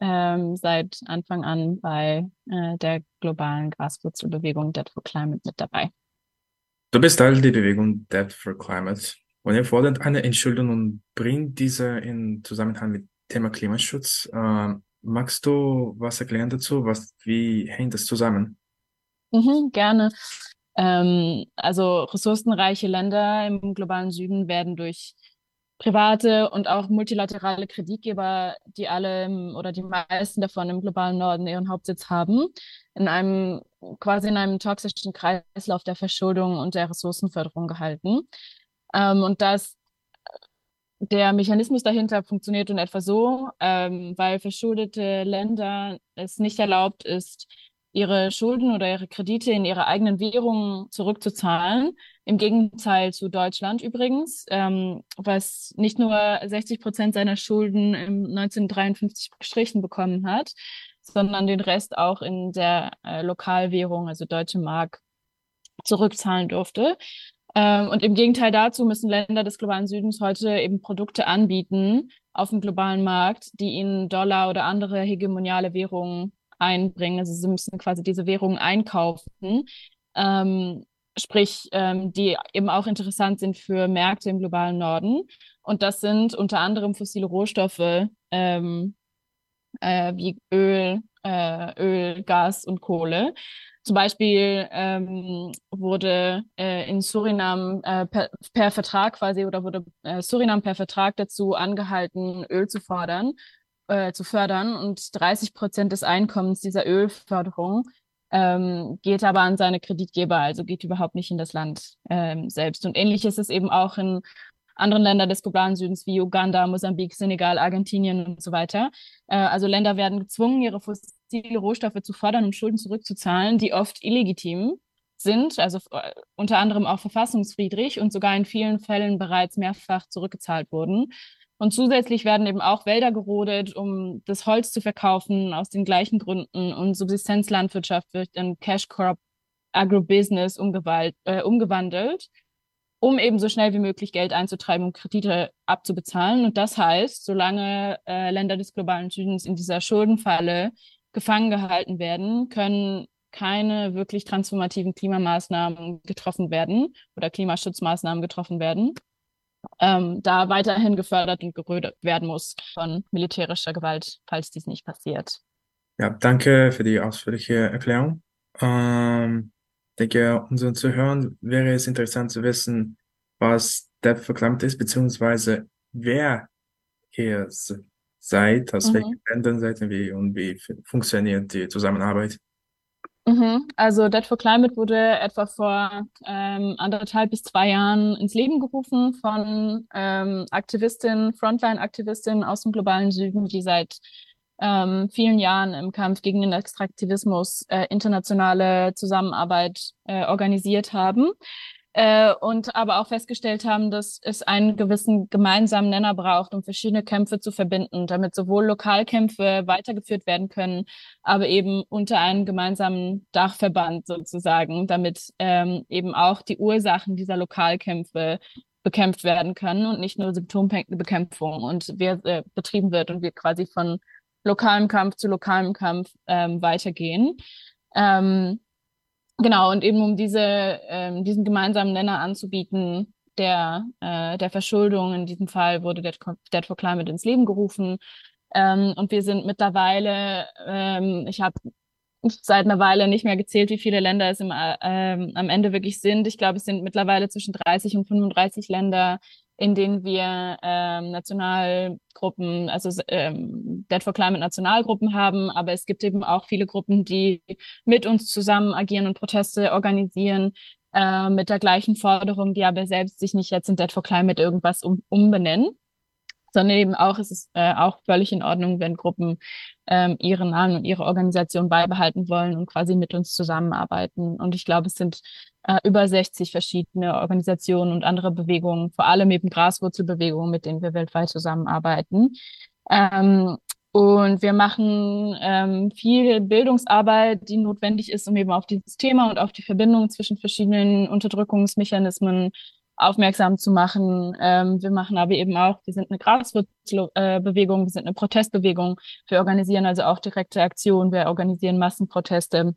ähm, seit Anfang an bei äh, der globalen Graswurzelbewegung Dead for Climate mit dabei. Du bist Teil der Bewegung Debt for Climate und ihr fordert eine Entschuldigung und bringt diese in Zusammenhang mit Thema Klimaschutz. Äh, magst du was erklären dazu? Was, wie hängt das zusammen? Mhm, gerne. Ähm, also ressourcenreiche Länder im globalen Süden werden durch private und auch multilaterale Kreditgeber, die alle oder die meisten davon im globalen Norden ihren Hauptsitz haben, in einem quasi in einem toxischen Kreislauf der Verschuldung und der Ressourcenförderung gehalten. Ähm, und das der Mechanismus dahinter funktioniert in etwa so, ähm, weil verschuldete Länder es nicht erlaubt ist, ihre Schulden oder ihre Kredite in ihre eigenen Währungen zurückzuzahlen. Im Gegenteil zu Deutschland übrigens, ähm, was nicht nur 60 Prozent seiner Schulden im 1953 gestrichen bekommen hat, sondern den Rest auch in der äh, Lokalwährung, also Deutsche Mark, zurückzahlen durfte. Ähm, und im Gegenteil dazu müssen Länder des globalen Südens heute eben Produkte anbieten auf dem globalen Markt, die ihnen Dollar oder andere hegemoniale Währungen einbringen. Also sie müssen quasi diese Währungen einkaufen, ähm, sprich, ähm, die eben auch interessant sind für Märkte im globalen Norden. Und das sind unter anderem fossile Rohstoffe ähm, äh, wie Öl, äh, Öl, Gas und Kohle. Zum Beispiel ähm, wurde äh, in Surinam äh, per, per, Vertrag quasi oder wurde äh, Surinam per Vertrag dazu angehalten, Öl zu fordern äh, zu fördern und 30 Prozent des Einkommens dieser Ölförderung ähm, geht aber an seine Kreditgeber, also geht überhaupt nicht in das Land ähm, selbst. Und ähnlich ist es eben auch in anderen Ländern des globalen Südens wie Uganda, Mosambik, Senegal, Argentinien und so weiter. Äh, also Länder werden gezwungen, ihre fossile Rohstoffe zu fördern und Schulden zurückzuzahlen, die oft illegitim sind, also äh, unter anderem auch verfassungsfriedrig und sogar in vielen Fällen bereits mehrfach zurückgezahlt wurden. Und zusätzlich werden eben auch Wälder gerodet, um das Holz zu verkaufen, aus den gleichen Gründen. Und Subsistenzlandwirtschaft wird in Cash Crop Agrobusiness äh, umgewandelt, um eben so schnell wie möglich Geld einzutreiben und Kredite abzubezahlen. Und das heißt, solange äh, Länder des globalen Südens in dieser Schuldenfalle gefangen gehalten werden, können keine wirklich transformativen Klimamaßnahmen getroffen werden oder Klimaschutzmaßnahmen getroffen werden ähm, da weiterhin gefördert und gerödet werden muss von militärischer Gewalt, falls dies nicht passiert. Ja, danke für die ausführliche Erklärung. Ähm, ich denke, unseren Zuhörern wäre es interessant zu wissen, was for Climate ist, beziehungsweise wer ihr seid, aus mhm. welchen Ländern seid ihr und wie funktioniert die Zusammenarbeit. Mhm. Also Dead for Climate wurde etwa vor ähm, anderthalb bis zwei Jahren ins Leben gerufen von ähm, Aktivistinnen, Frontline-Aktivistinnen aus dem globalen Süden, die seit ähm, vielen Jahren im Kampf gegen den Extraktivismus äh, internationale Zusammenarbeit äh, organisiert haben äh, und aber auch festgestellt haben, dass es einen gewissen gemeinsamen Nenner braucht, um verschiedene Kämpfe zu verbinden, damit sowohl Lokalkämpfe weitergeführt werden können, aber eben unter einem gemeinsamen Dachverband sozusagen, damit ähm, eben auch die Ursachen dieser Lokalkämpfe bekämpft werden können und nicht nur Symptombekämpfung und wer äh, betrieben wird und wir quasi von lokalem Kampf zu lokalem Kampf ähm, weitergehen. Ähm, Genau, und eben um diese, ähm, diesen gemeinsamen Nenner anzubieten, der, äh, der Verschuldung, in diesem Fall wurde Dead, Dead for Climate ins Leben gerufen. Ähm, und wir sind mittlerweile, ähm, ich habe seit einer Weile nicht mehr gezählt, wie viele Länder es im, äh, am Ende wirklich sind. Ich glaube, es sind mittlerweile zwischen 30 und 35 Länder, in denen wir ähm, Nationalgruppen, also ähm, Dead for Climate Nationalgruppen haben, aber es gibt eben auch viele Gruppen, die mit uns zusammen agieren und Proteste organisieren äh, mit der gleichen Forderung, die aber selbst sich nicht jetzt in Dead for Climate irgendwas um, umbenennen sondern eben auch, es ist äh, auch völlig in Ordnung, wenn Gruppen ähm, ihren Namen und ihre Organisation beibehalten wollen und quasi mit uns zusammenarbeiten. Und ich glaube, es sind äh, über 60 verschiedene Organisationen und andere Bewegungen, vor allem eben Graswurzelbewegungen, mit denen wir weltweit zusammenarbeiten. Ähm, und wir machen ähm, viel Bildungsarbeit, die notwendig ist, um eben auf dieses Thema und auf die Verbindung zwischen verschiedenen Unterdrückungsmechanismen aufmerksam zu machen. Ähm, wir machen aber eben auch, wir sind eine Graswurzelbewegung, wir sind eine Protestbewegung. Wir organisieren also auch direkte Aktionen, wir organisieren Massenproteste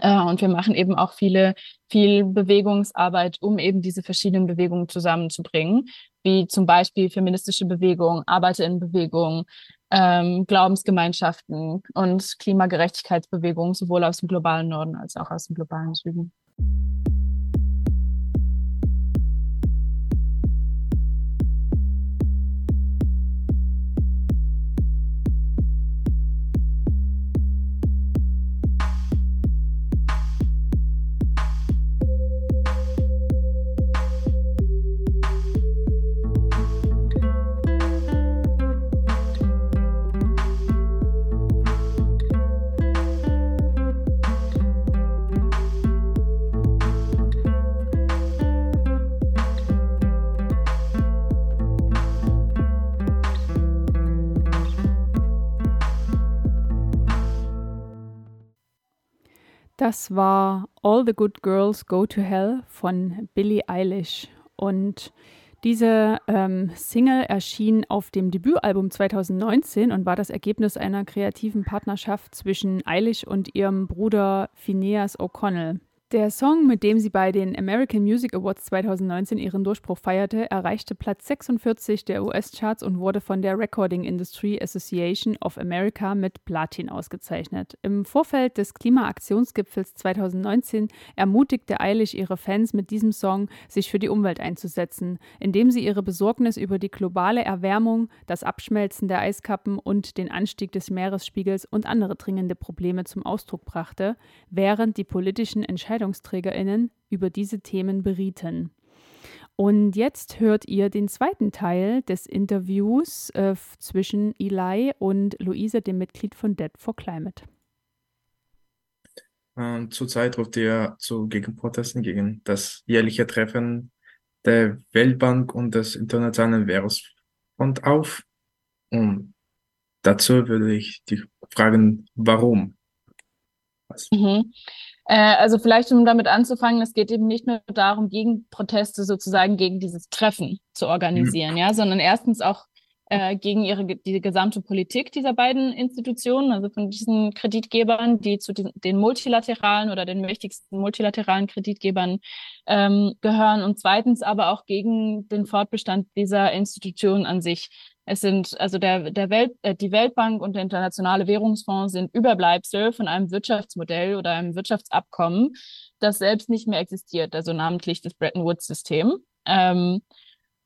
Äh, und wir machen eben auch viele, viel Bewegungsarbeit, um eben diese verschiedenen Bewegungen zusammenzubringen, wie zum Beispiel feministische Bewegungen, Arbeiterinnenbewegungen, ähm, Glaubensgemeinschaften und Klimagerechtigkeitsbewegungen, sowohl aus dem globalen Norden als auch aus dem globalen Süden. Das war All the Good Girls Go to Hell von Billie Eilish. Und diese ähm, Single erschien auf dem Debütalbum 2019 und war das Ergebnis einer kreativen Partnerschaft zwischen Eilish und ihrem Bruder Phineas O'Connell. Der Song, mit dem sie bei den American Music Awards 2019 ihren Durchbruch feierte, erreichte Platz 46 der US-Charts und wurde von der Recording Industry Association of America mit Platin ausgezeichnet. Im Vorfeld des Klimaaktionsgipfels 2019 ermutigte Eilish ihre Fans mit diesem Song, sich für die Umwelt einzusetzen, indem sie ihre Besorgnis über die globale Erwärmung, das Abschmelzen der Eiskappen und den Anstieg des Meeresspiegels und andere dringende Probleme zum Ausdruck brachte, während die politischen Entscheidungen EntscheidungsträgerInnen über diese Themen berieten. Und jetzt hört ihr den zweiten Teil des Interviews äh, zwischen Eli und Luisa, dem Mitglied von Dead for Climate. Zurzeit ruft ihr zu Gegenprotesten gegen das jährliche Treffen der Weltbank und des Internationalen Währungsfonds auf. Und dazu würde ich dich fragen, warum? Mhm. Äh, also vielleicht, um damit anzufangen, es geht eben nicht nur darum, Gegenproteste sozusagen gegen dieses Treffen zu organisieren, mhm. ja, sondern erstens auch äh, gegen ihre die gesamte Politik dieser beiden Institutionen, also von diesen Kreditgebern, die zu den, den multilateralen oder den mächtigsten multilateralen Kreditgebern ähm, gehören und zweitens aber auch gegen den Fortbestand dieser Institutionen an sich. Es sind also der, der Welt, äh, die Weltbank und der Internationale Währungsfonds sind Überbleibsel von einem Wirtschaftsmodell oder einem Wirtschaftsabkommen, das selbst nicht mehr existiert, also namentlich das Bretton Woods-System. Ähm,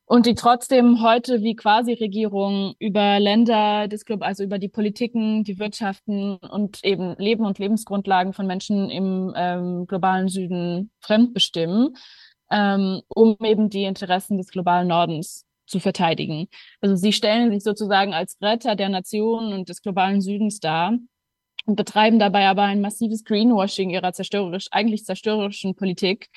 und die trotzdem heute wie Quasi-Regierung über Länder also über die Politiken, die Wirtschaften und eben Leben und Lebensgrundlagen von Menschen im ähm, globalen Süden fremdbestimmen, ähm, um eben die Interessen des globalen Nordens zu verteidigen. Also sie stellen sich sozusagen als Retter der Nation und des globalen Südens dar und betreiben dabei aber ein massives Greenwashing ihrer zerstörerisch, eigentlich zerstörerischen Politik,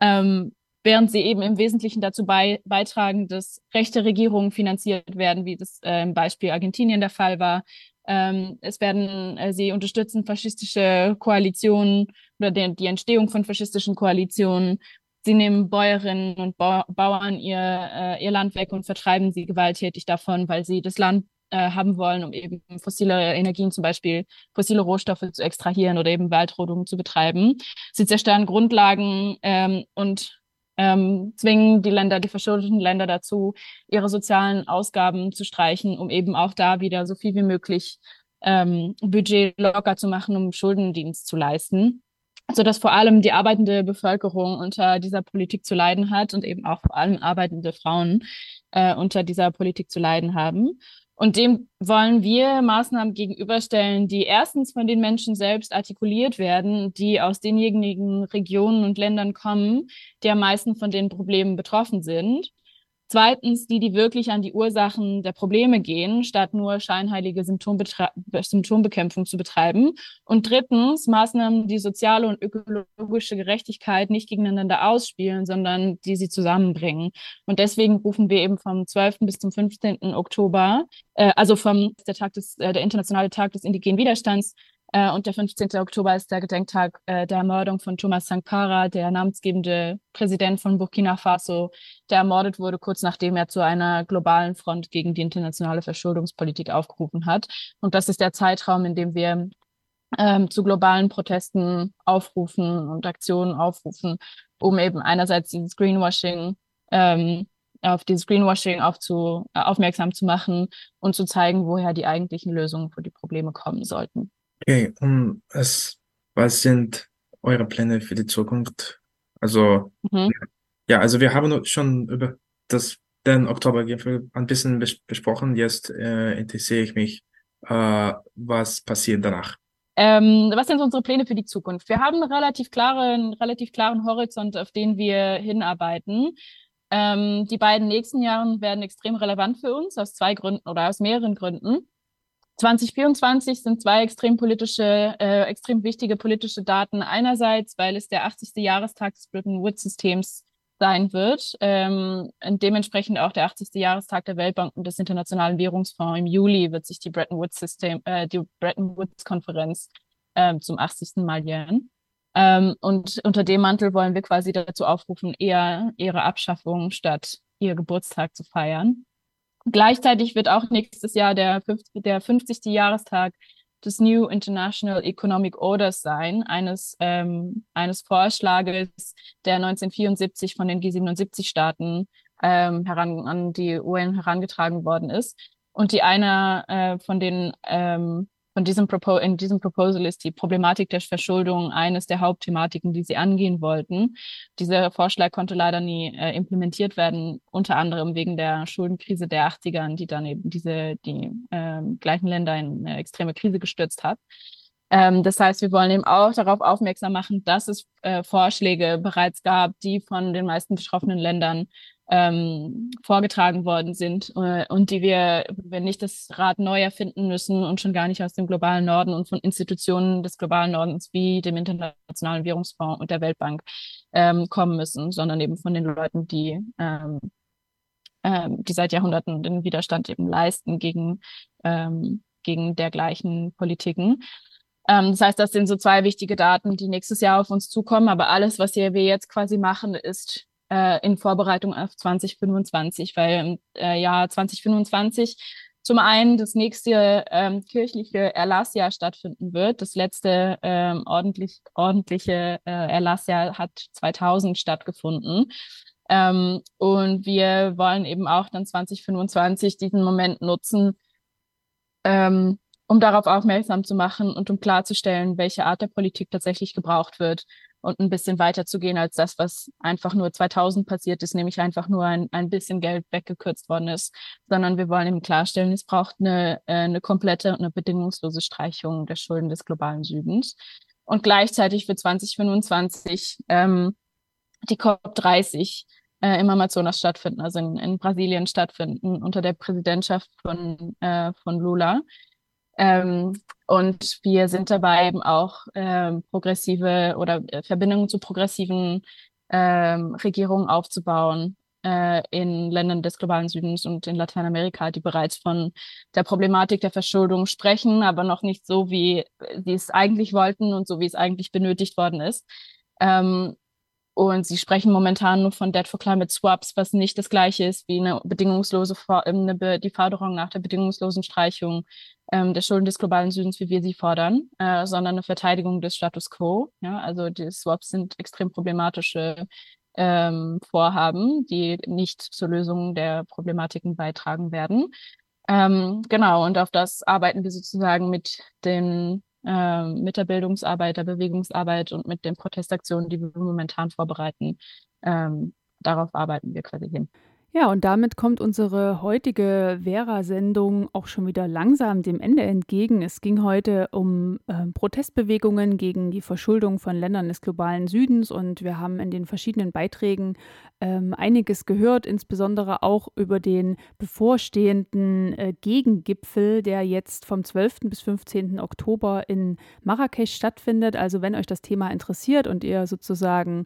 ähm, während sie eben im Wesentlichen dazu bei, beitragen, dass rechte Regierungen finanziert werden, wie das äh, im Beispiel Argentinien der Fall war. Ähm, es werden, äh, sie unterstützen faschistische Koalitionen oder die, die Entstehung von faschistischen Koalitionen Sie nehmen Bäuerinnen und Bauern ihr, äh, ihr Land weg und vertreiben sie gewalttätig davon, weil sie das Land äh, haben wollen, um eben fossile Energien, zum Beispiel fossile Rohstoffe zu extrahieren oder eben Waldrodung zu betreiben. Sie zerstören Grundlagen ähm, und ähm, zwingen die Länder, die verschuldeten Länder dazu, ihre sozialen Ausgaben zu streichen, um eben auch da wieder so viel wie möglich ähm, Budget locker zu machen, um Schuldendienst zu leisten sodass vor allem die arbeitende Bevölkerung unter dieser Politik zu leiden hat und eben auch vor allem arbeitende Frauen äh, unter dieser Politik zu leiden haben. Und dem wollen wir Maßnahmen gegenüberstellen, die erstens von den Menschen selbst artikuliert werden, die aus denjenigen Regionen und Ländern kommen, die am meisten von den Problemen betroffen sind. Zweitens, die, die wirklich an die Ursachen der Probleme gehen, statt nur scheinheilige Symptombekämpfung zu betreiben. Und drittens, Maßnahmen, die soziale und ökologische Gerechtigkeit nicht gegeneinander ausspielen, sondern die sie zusammenbringen. Und deswegen rufen wir eben vom 12. bis zum 15. Oktober, äh, also vom der Tag des, äh, der internationale Tag des indigenen Widerstands, äh, und der 15. Oktober ist der Gedenktag äh, der Ermordung von Thomas Sankara, der namensgebende Präsident von Burkina Faso, der ermordet wurde, kurz nachdem er zu einer globalen Front gegen die internationale Verschuldungspolitik aufgerufen hat. Und das ist der Zeitraum, in dem wir ähm, zu globalen Protesten aufrufen und Aktionen aufrufen, um eben einerseits dieses Greenwashing ähm, auf dieses Greenwashing aufzu, aufmerksam zu machen und zu zeigen, woher die eigentlichen Lösungen für die Probleme kommen sollten. Okay, um es, was sind eure Pläne für die Zukunft? Also, mhm. ja, also wir haben schon über das, den Oktobergipfel ein bisschen bes besprochen. Jetzt äh, interessiere ich mich, äh, was passiert danach. Ähm, was sind unsere Pläne für die Zukunft? Wir haben einen relativ klaren, relativ klaren Horizont, auf den wir hinarbeiten. Ähm, die beiden nächsten Jahre werden extrem relevant für uns aus zwei Gründen oder aus mehreren Gründen. 2024 sind zwei extrem politische, äh, extrem wichtige politische Daten. Einerseits, weil es der 80. Jahrestag des Bretton Woods Systems sein wird ähm, und dementsprechend auch der 80. Jahrestag der Weltbank und des Internationalen Währungsfonds. Im Juli wird sich die Bretton äh, die Bretton Woods Konferenz äh, zum 80. Mal jähren. Ähm, und unter dem Mantel wollen wir quasi dazu aufrufen, eher ihre Abschaffung statt ihr Geburtstag zu feiern. Gleichzeitig wird auch nächstes Jahr der, 50, der 50. Jahrestag des New International Economic Orders sein, eines, ähm, eines Vorschlages, der 1974 von den G77-Staaten ähm, heran, an die UN herangetragen worden ist und die einer äh, von den ähm, von diesem Propo in diesem Proposal ist die Problematik der Verschuldung eines der Hauptthematiken, die sie angehen wollten. Dieser Vorschlag konnte leider nie äh, implementiert werden, unter anderem wegen der Schuldenkrise der 80ern, die dann eben diese die äh, gleichen Länder in eine extreme Krise gestürzt hat. Ähm, das heißt, wir wollen eben auch darauf aufmerksam machen, dass es äh, Vorschläge bereits gab, die von den meisten betroffenen Ländern ähm, vorgetragen worden sind äh, und die wir, wenn nicht das Rad neu erfinden müssen und schon gar nicht aus dem globalen Norden und von Institutionen des globalen Nordens wie dem Internationalen Währungsfonds und der Weltbank ähm, kommen müssen, sondern eben von den Leuten, die, ähm, ähm, die seit Jahrhunderten den Widerstand eben leisten gegen, ähm, gegen dergleichen Politiken. Ähm, das heißt, das sind so zwei wichtige Daten, die nächstes Jahr auf uns zukommen. Aber alles, was wir jetzt quasi machen, ist äh, in Vorbereitung auf 2025, weil im äh, Jahr 2025 zum einen das nächste ähm, kirchliche Erlassjahr stattfinden wird. Das letzte ähm, ordentlich, ordentliche äh, Erlassjahr hat 2000 stattgefunden. Ähm, und wir wollen eben auch dann 2025 diesen Moment nutzen, ähm, um darauf aufmerksam zu machen und um klarzustellen, welche Art der Politik tatsächlich gebraucht wird und ein bisschen weiter zu gehen als das, was einfach nur 2000 passiert ist, nämlich einfach nur ein, ein bisschen Geld weggekürzt worden ist, sondern wir wollen eben klarstellen, es braucht eine, äh, eine komplette und eine bedingungslose Streichung der Schulden des globalen Südens. Und gleichzeitig für 2025 ähm, die COP30 äh, im Amazonas stattfinden, also in, in Brasilien stattfinden, unter der Präsidentschaft von, äh, von Lula. Ähm, und wir sind dabei eben auch ähm, progressive oder äh, Verbindungen zu progressiven ähm, Regierungen aufzubauen äh, in Ländern des globalen Südens und in Lateinamerika, die bereits von der Problematik der Verschuldung sprechen, aber noch nicht so, wie sie es eigentlich wollten und so, wie es eigentlich benötigt worden ist. Ähm, und sie sprechen momentan nur von Debt for Climate Swaps, was nicht das gleiche ist wie eine bedingungslose, eine, die Forderung nach der bedingungslosen Streichung ähm, der Schulden des globalen Südens, wie wir sie fordern, äh, sondern eine Verteidigung des Status quo. Ja? Also die Swaps sind extrem problematische ähm, Vorhaben, die nicht zur Lösung der Problematiken beitragen werden. Ähm, genau, und auf das arbeiten wir sozusagen mit den äh, mit der Bildungsarbeit, der Bewegungsarbeit und mit den Protestaktionen, die wir momentan vorbereiten. Ähm, darauf arbeiten wir quasi hin. Ja, und damit kommt unsere heutige Vera-Sendung auch schon wieder langsam dem Ende entgegen. Es ging heute um äh, Protestbewegungen gegen die Verschuldung von Ländern des globalen Südens und wir haben in den verschiedenen Beiträgen ähm, einiges gehört, insbesondere auch über den bevorstehenden äh, Gegengipfel, der jetzt vom 12. bis 15. Oktober in Marrakesch stattfindet. Also wenn euch das Thema interessiert und ihr sozusagen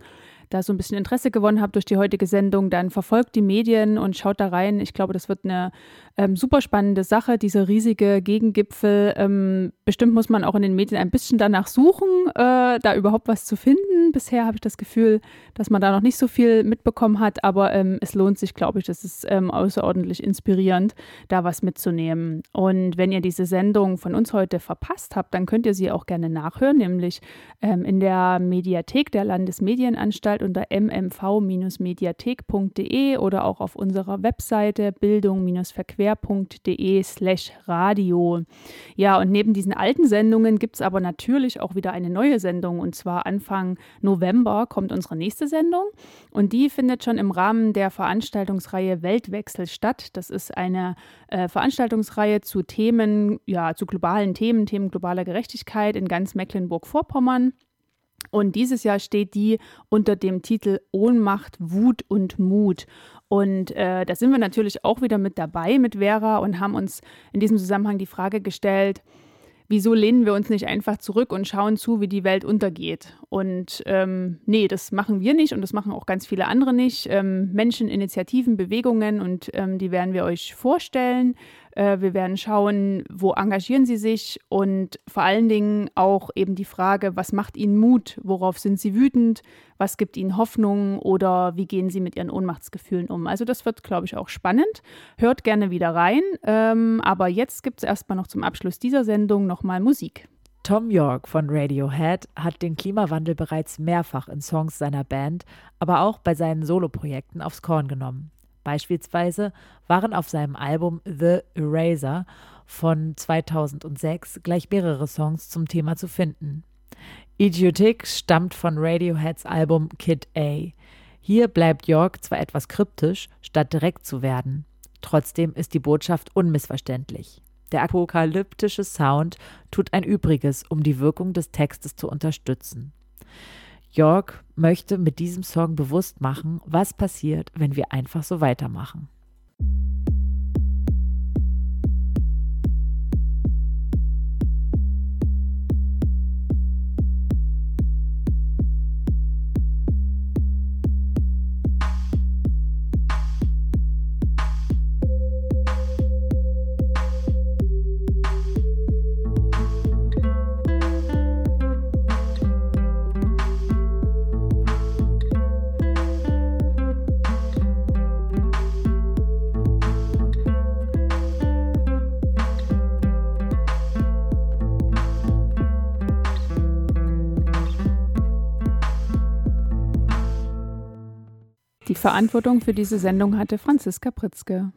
da so ein bisschen Interesse gewonnen habt durch die heutige Sendung, dann verfolgt die Medien und schaut da rein. Ich glaube, das wird eine ähm, super spannende Sache, dieser riesige Gegengipfel. Ähm, bestimmt muss man auch in den Medien ein bisschen danach suchen, äh, da überhaupt was zu finden. Bisher habe ich das Gefühl, dass man da noch nicht so viel mitbekommen hat, aber ähm, es lohnt sich, glaube ich, das ist ähm, außerordentlich inspirierend, da was mitzunehmen. Und wenn ihr diese Sendung von uns heute verpasst habt, dann könnt ihr sie auch gerne nachhören, nämlich ähm, in der Mediathek der Landesmedienanstalt unter mmv-mediathek.de oder auch auf unserer Webseite bildung-verquer.de slash radio. Ja, und neben diesen alten Sendungen gibt es aber natürlich auch wieder eine neue Sendung und zwar Anfang November kommt unsere nächste Sendung und die findet schon im Rahmen der Veranstaltungsreihe Weltwechsel statt. Das ist eine äh, Veranstaltungsreihe zu Themen, ja, zu globalen Themen, Themen globaler Gerechtigkeit in ganz Mecklenburg-Vorpommern. Und dieses Jahr steht die unter dem Titel Ohnmacht, Wut und Mut. Und äh, da sind wir natürlich auch wieder mit dabei mit Vera und haben uns in diesem Zusammenhang die Frage gestellt, wieso lehnen wir uns nicht einfach zurück und schauen zu, wie die Welt untergeht? Und ähm, nee, das machen wir nicht und das machen auch ganz viele andere nicht. Ähm, Menschen, Initiativen, Bewegungen und ähm, die werden wir euch vorstellen. Äh, wir werden schauen, wo engagieren sie sich und vor allen Dingen auch eben die Frage, was macht ihnen Mut, worauf sind sie wütend, was gibt ihnen Hoffnung oder wie gehen sie mit ihren Ohnmachtsgefühlen um. Also das wird, glaube ich, auch spannend. Hört gerne wieder rein, ähm, aber jetzt gibt es erstmal noch zum Abschluss dieser Sendung nochmal Musik. Tom York von Radiohead hat den Klimawandel bereits mehrfach in Songs seiner Band, aber auch bei seinen Soloprojekten aufs Korn genommen. Beispielsweise waren auf seinem Album The Eraser von 2006 gleich mehrere Songs zum Thema zu finden. Idiotic stammt von Radioheads Album Kid A. Hier bleibt York zwar etwas kryptisch, statt direkt zu werden. Trotzdem ist die Botschaft unmissverständlich. Der apokalyptische Sound tut ein Übriges, um die Wirkung des Textes zu unterstützen. York möchte mit diesem Song bewusst machen, was passiert, wenn wir einfach so weitermachen. Verantwortung für diese Sendung hatte Franziska Pritzke.